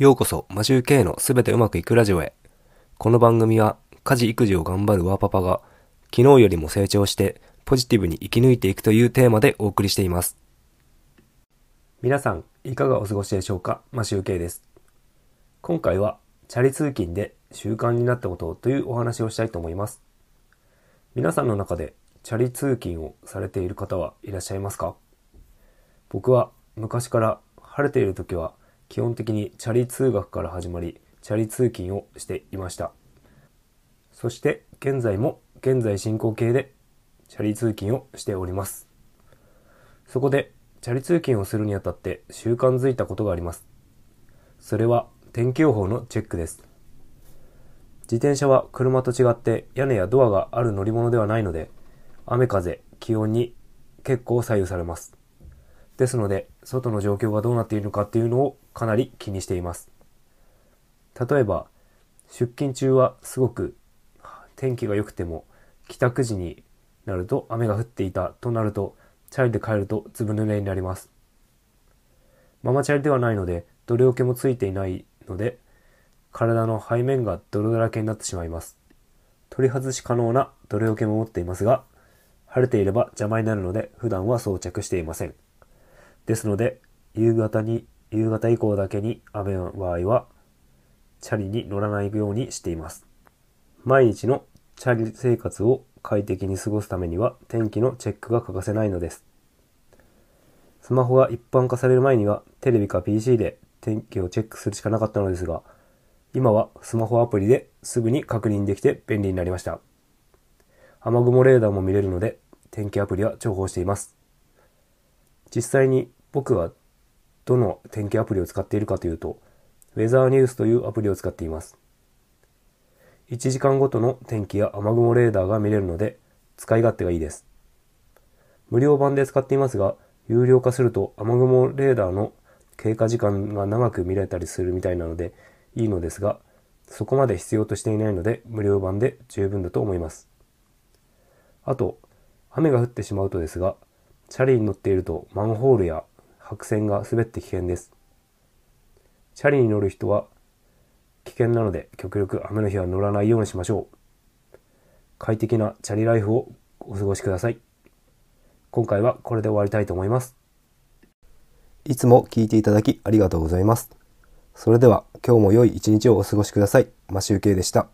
ようこそ、マジュー K のすべてうまくいくラジオへ。この番組は、家事育児を頑張るワーパパが、昨日よりも成長して、ポジティブに生き抜いていくというテーマでお送りしています。皆さん、いかがお過ごしでしょうか？マシュー K です。今回は、チャリ通勤で習慣になったことというお話をしたいと思います。皆さんの中で、チャリ通勤をされている方はいらっしゃいますか？僕は昔から晴れている時は基本的にチャリ通学から始まりチャリ通勤をしていました。そして現在も現在進行形でチャリ通勤をしております。そこでチャリ通勤をするにあたって習慣づいたことがあります。それは天気予報のチェックです。自転車は車と違って屋根やドアがある乗り物ではないので雨風気温に結構左右されます。ですので、外の状況がどうなっているのかっていうのをかなり気にしています。例えば、出勤中はすごく天気が良くても、帰宅時になると雨が降っていたとなると、チャリで帰るとずぶ濡れになります。ママチャリではないので、泥除けもついていないので、体の背面が泥だらけになってしまいます。取り外し可能な泥除けも持っていますが、晴れていれば邪魔になるので普段は装着していません。ですので、夕方に、夕方以降だけに雨の場合は、チャリに乗らないようにしています。毎日のチャリ生活を快適に過ごすためには天気のチェックが欠かせないのです。スマホが一般化される前にはテレビか PC で天気をチェックするしかなかったのですが、今はスマホアプリですぐに確認できて便利になりました。雨雲レーダーも見れるので天気アプリは重宝しています。実際に僕はどの天気アプリを使っているかというと、ウェザーニュースというアプリを使っています。1時間ごとの天気や雨雲レーダーが見れるので、使い勝手がいいです。無料版で使っていますが、有料化すると雨雲レーダーの経過時間が長く見れたりするみたいなのでいいのですが、そこまで必要としていないので無料版で十分だと思います。あと、雨が降ってしまうとですが、チャリに乗っているとマンホールや白線が滑って危険です。チャリに乗る人は危険なので極力雨の日は乗らないようにしましょう。快適なチャリライフをお過ごしください。今回はこれで終わりたいと思います。いつも聞いていただきありがとうございます。それでは今日も良い一日をお過ごしください。マシュウケイでした。